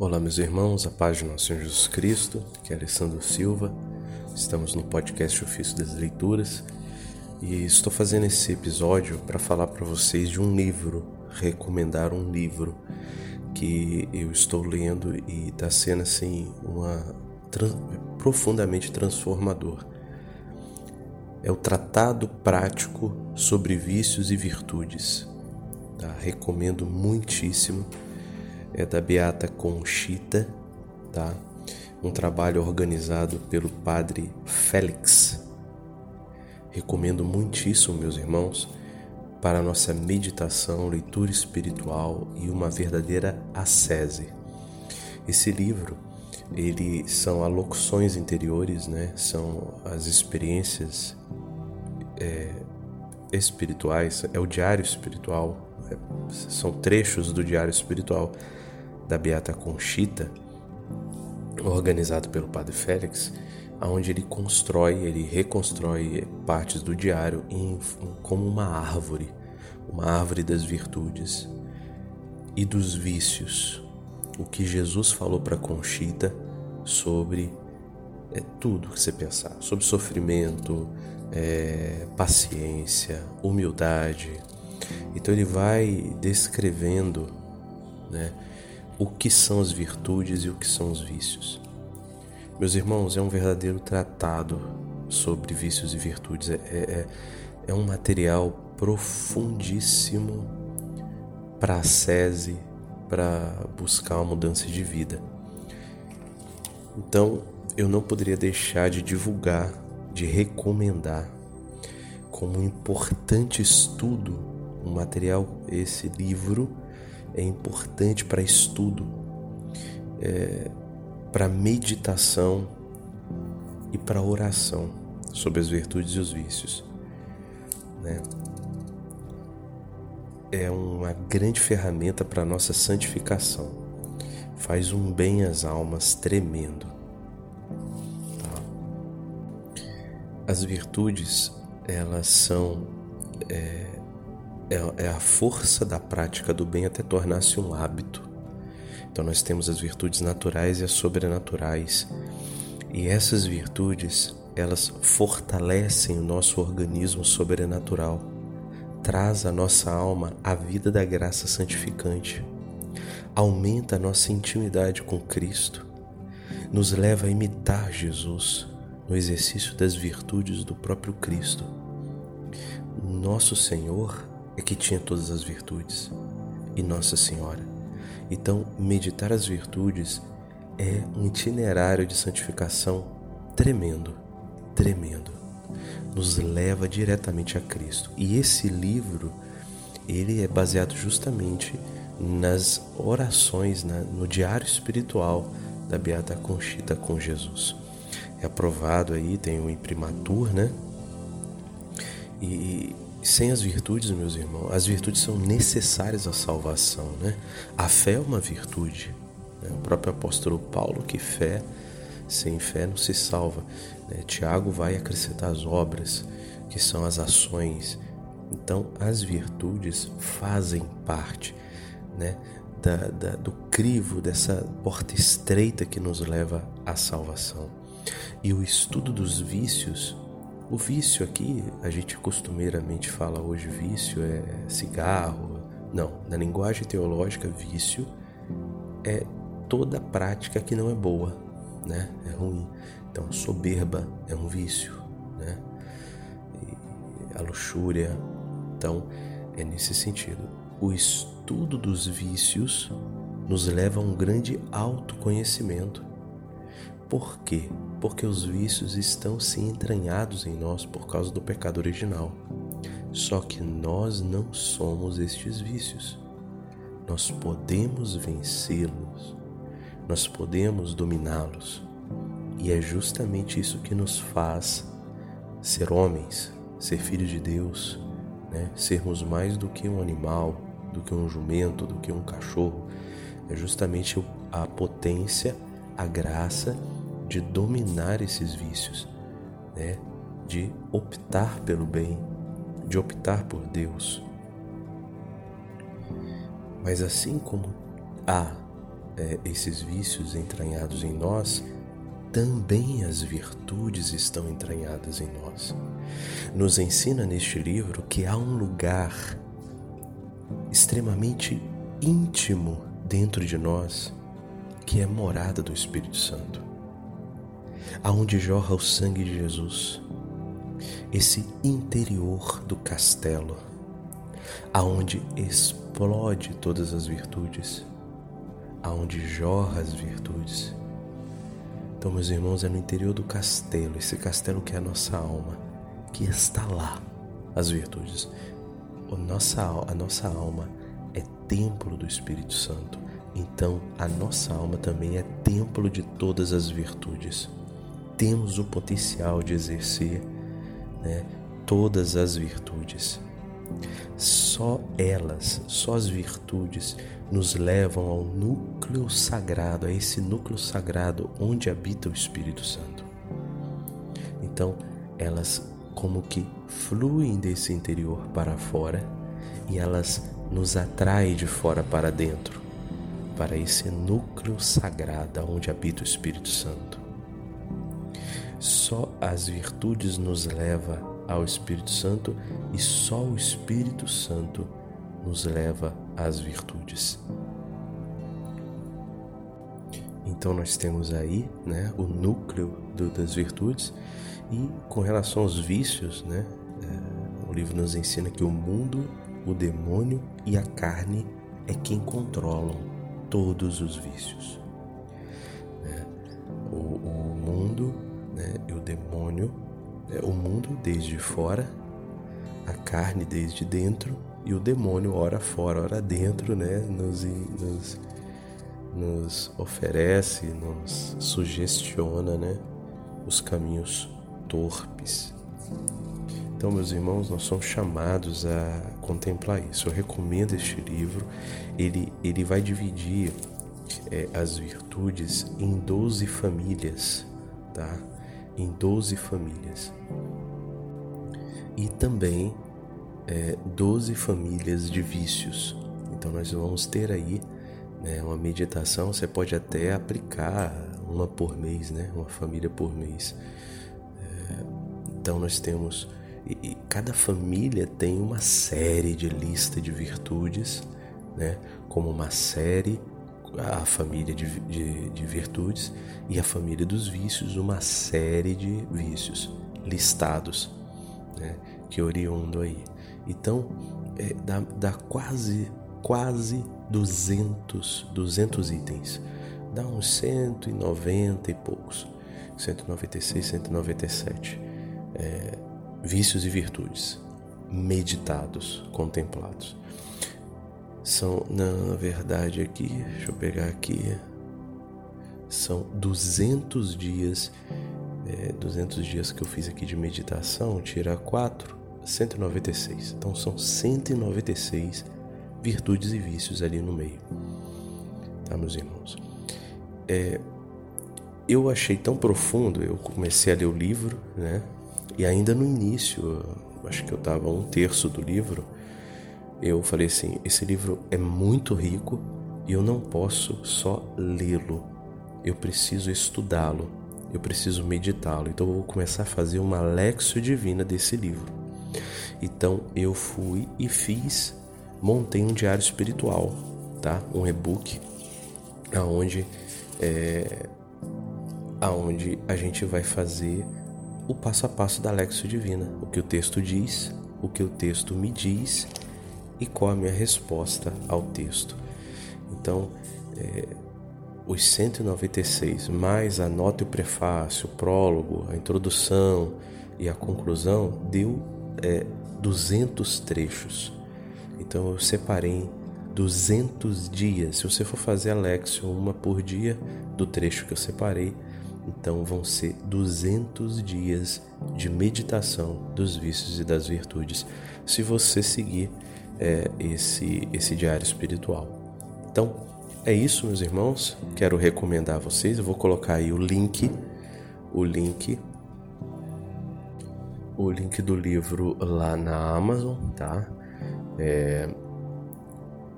Olá, meus irmãos, a paz de nosso Senhor Jesus Cristo, que é Alessandro Silva. Estamos no podcast Ofício das Leituras e estou fazendo esse episódio para falar para vocês de um livro, recomendar um livro que eu estou lendo e está sendo assim uma profundamente transformador. É o Tratado Prático sobre Vícios e Virtudes. Tá? Recomendo muitíssimo é da Beata Conchita, tá? Um trabalho organizado pelo padre Félix. Recomendo muitíssimo, meus irmãos, para nossa meditação, leitura espiritual e uma verdadeira ascese. Esse livro, ele são alocuções interiores, né? São as experiências é, espirituais, é o diário espiritual, são trechos do diário espiritual da Beata Conchita, organizado pelo Padre Félix, onde ele constrói, ele reconstrói partes do diário em, como uma árvore, uma árvore das virtudes e dos vícios. O que Jesus falou para Conchita sobre é, tudo que você pensar, sobre sofrimento, é, paciência, humildade. Então ele vai descrevendo, né? o que são as virtudes e o que são os vícios. Meus irmãos, é um verdadeiro tratado sobre vícios e virtudes. É, é, é um material profundíssimo para a sese, para buscar uma mudança de vida. Então, eu não poderia deixar de divulgar, de recomendar como um importante estudo um material, esse livro é importante para estudo, é, para meditação e para oração sobre as virtudes e os vícios. Né? É uma grande ferramenta para a nossa santificação. Faz um bem às almas tremendo. Tá? As virtudes, elas são é, é, é a força da prática do bem até tornar-se um hábito. Então nós temos as virtudes naturais e as sobrenaturais. E essas virtudes, elas fortalecem o nosso organismo sobrenatural, traz à nossa alma a vida da graça santificante, aumenta a nossa intimidade com Cristo, nos leva a imitar Jesus no exercício das virtudes do próprio Cristo. Nosso Senhor é que tinha todas as virtudes e Nossa Senhora. Então, meditar as virtudes é um itinerário de santificação tremendo, tremendo. Nos leva diretamente a Cristo. E esse livro, ele é baseado justamente nas orações, na, no diário espiritual da Beata Conchita com Jesus. É aprovado aí, tem o um imprimatur, né? E sem as virtudes, meus irmãos, as virtudes são necessárias à salvação, né? A fé é uma virtude. Né? O próprio apóstolo Paulo que fé, sem fé não se salva. Né? Tiago vai acrescentar as obras, que são as ações. Então, as virtudes fazem parte, né? Da, da, do crivo dessa porta estreita que nos leva à salvação. E o estudo dos vícios o vício aqui, a gente costumeiramente fala hoje vício é cigarro. Não, na linguagem teológica, vício é toda prática que não é boa, né? É ruim. Então, soberba é um vício, né? E a luxúria. Então, é nesse sentido. O estudo dos vícios nos leva a um grande autoconhecimento. Por quê? Porque os vícios estão se entranhados em nós por causa do pecado original. Só que nós não somos estes vícios. Nós podemos vencê-los, nós podemos dominá-los. E é justamente isso que nos faz ser homens, ser filhos de Deus, né? sermos mais do que um animal, do que um jumento, do que um cachorro. É justamente a potência, a graça de dominar esses vícios, né? de optar pelo bem, de optar por Deus. Mas assim como há é, esses vícios entranhados em nós, também as virtudes estão entranhadas em nós. Nos ensina neste livro que há um lugar extremamente íntimo dentro de nós que é morada do Espírito Santo, aonde jorra o sangue de Jesus, esse interior do castelo, aonde explode todas as virtudes, aonde jorra as virtudes então, meus irmãos, é no interior do castelo, esse castelo que é a nossa alma, que está lá as virtudes. A nossa, a nossa alma é templo do Espírito Santo. Então, a nossa alma também é templo de todas as virtudes. Temos o potencial de exercer né, todas as virtudes. Só elas, só as virtudes, nos levam ao núcleo sagrado, a esse núcleo sagrado onde habita o Espírito Santo. Então, elas como que fluem desse interior para fora e elas nos atraem de fora para dentro, para esse núcleo sagrado onde habita o Espírito Santo. Só as virtudes nos leva ao Espírito Santo e só o Espírito Santo nos leva às virtudes. Então nós temos aí, né, o núcleo do, das virtudes e com relação aos vícios, né, é, o livro nos ensina que o mundo, o demônio e a carne é quem controlam todos os vícios. Demônio, né, o mundo desde fora, a carne desde dentro e o demônio, ora fora, ora dentro, né, nos, nos, nos oferece, nos sugestiona né, os caminhos torpes. Então, meus irmãos, nós somos chamados a contemplar isso. Eu recomendo este livro. Ele, ele vai dividir é, as virtudes em 12 famílias, tá? Em 12 famílias. E também é, 12 famílias de vícios. Então nós vamos ter aí né, uma meditação, você pode até aplicar uma por mês, né, uma família por mês. É, então nós temos e, e cada família tem uma série de lista de virtudes, né, como uma série a família de, de, de virtudes e a família dos vícios, uma série de vícios listados, né, que oriundo aí. Então, é, dá, dá quase, quase 200, 200 itens. Dá uns 190 e poucos. 196, 197. É, vícios e virtudes meditados, contemplados. São, na verdade, aqui, deixa eu pegar aqui, são 200 dias, é, 200 dias que eu fiz aqui de meditação, tirar 4, 196. Então são 196 virtudes e vícios ali no meio. Tá, meus irmãos? É, eu achei tão profundo, eu comecei a ler o livro, né? E ainda no início, acho que eu estava um terço do livro, eu falei assim: esse livro é muito rico e eu não posso só lê-lo, eu preciso estudá-lo, eu preciso meditá-lo. Então eu vou começar a fazer uma lexio divina desse livro. Então eu fui e fiz, montei um diário espiritual, tá? Um e-book aonde é, aonde a gente vai fazer o passo a passo da Lexo Divina, o que o texto diz, o que o texto me diz e qual a minha resposta ao texto. Então, é, os 196, mais a nota e o prefácio, o prólogo, a introdução e a conclusão, deu é, 200 trechos. Então eu separei 200 dias. Se você for fazer a Lexio uma por dia do trecho que eu separei, então vão ser 200 dias de meditação dos vícios e das virtudes, se você seguir é, esse, esse diário espiritual. Então é isso, meus irmãos. Quero recomendar a vocês. Eu vou colocar aí o link, o link o link do livro lá na Amazon, tá? É,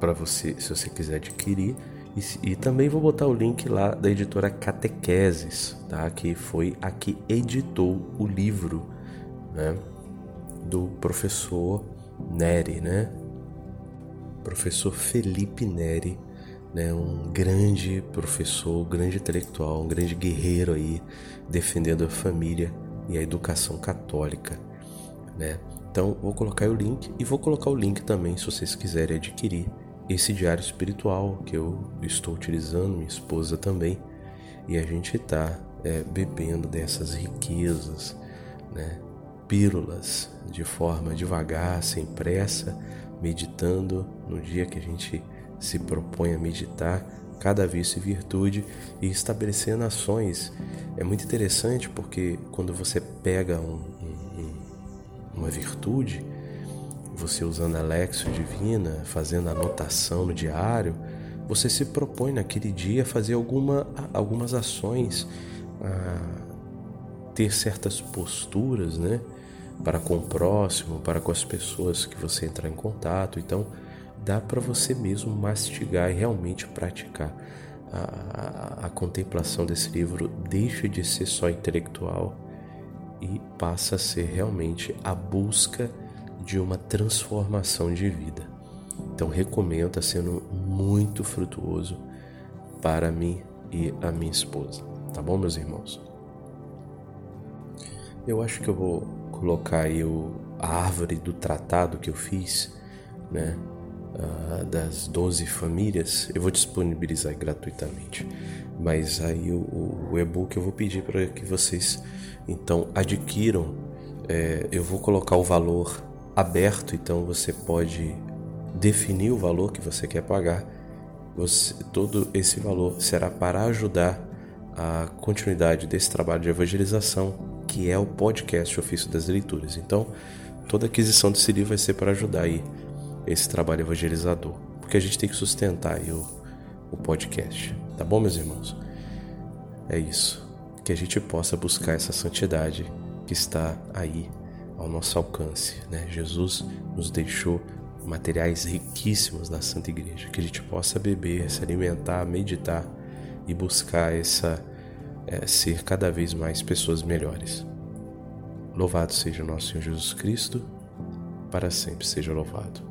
para você, se você quiser adquirir. E, e, também vou botar o link lá da editora Catequeses, tá? Que foi a que editou o livro, né? Do professor Neri, né? Professor Felipe Neri, né? Um grande professor, um grande intelectual, um grande guerreiro aí, defendendo a família e a educação católica, né? Então, vou colocar o link e vou colocar o link também se vocês quiserem adquirir esse diário espiritual que eu estou utilizando, minha esposa também, e a gente está é, bebendo dessas riquezas, né? pílulas de forma devagar, sem pressa, meditando no dia que a gente se propõe a meditar, cada vício e virtude e estabelecendo ações. É muito interessante porque quando você pega um, um, uma virtude, você usando a Lexio Divina, fazendo anotação no diário, você se propõe naquele dia a fazer alguma, algumas ações, a ter certas posturas, né? Para com o próximo, para com as pessoas que você entrar em contato. Então, dá para você mesmo mastigar e realmente praticar. A, a, a contemplação desse livro deixa de ser só intelectual e passa a ser realmente a busca de uma transformação de vida. Então recomendo, está sendo muito frutuoso para mim e a minha esposa. Tá bom, meus irmãos? Eu acho que eu vou colocar aí o, a árvore do tratado que eu fiz, né? Uh, das 12 famílias, eu vou disponibilizar gratuitamente. Mas aí o, o e-book eu vou pedir para que vocês então adquiram. É, eu vou colocar o valor aberto, então você pode definir o valor que você quer pagar. Você, todo esse valor será para ajudar a continuidade desse trabalho de evangelização, que é o podcast Ofício das Leituras. Então, toda aquisição desse livro vai ser para ajudar aí esse trabalho evangelizador, porque a gente tem que sustentar o, o podcast, tá bom, meus irmãos? É isso, que a gente possa buscar essa santidade que está aí ao nosso alcance. Né? Jesus nos deixou materiais riquíssimos na Santa Igreja, que a gente possa beber, se alimentar, meditar e buscar essa é, ser cada vez mais pessoas melhores. Louvado seja o nosso Senhor Jesus Cristo, para sempre seja louvado.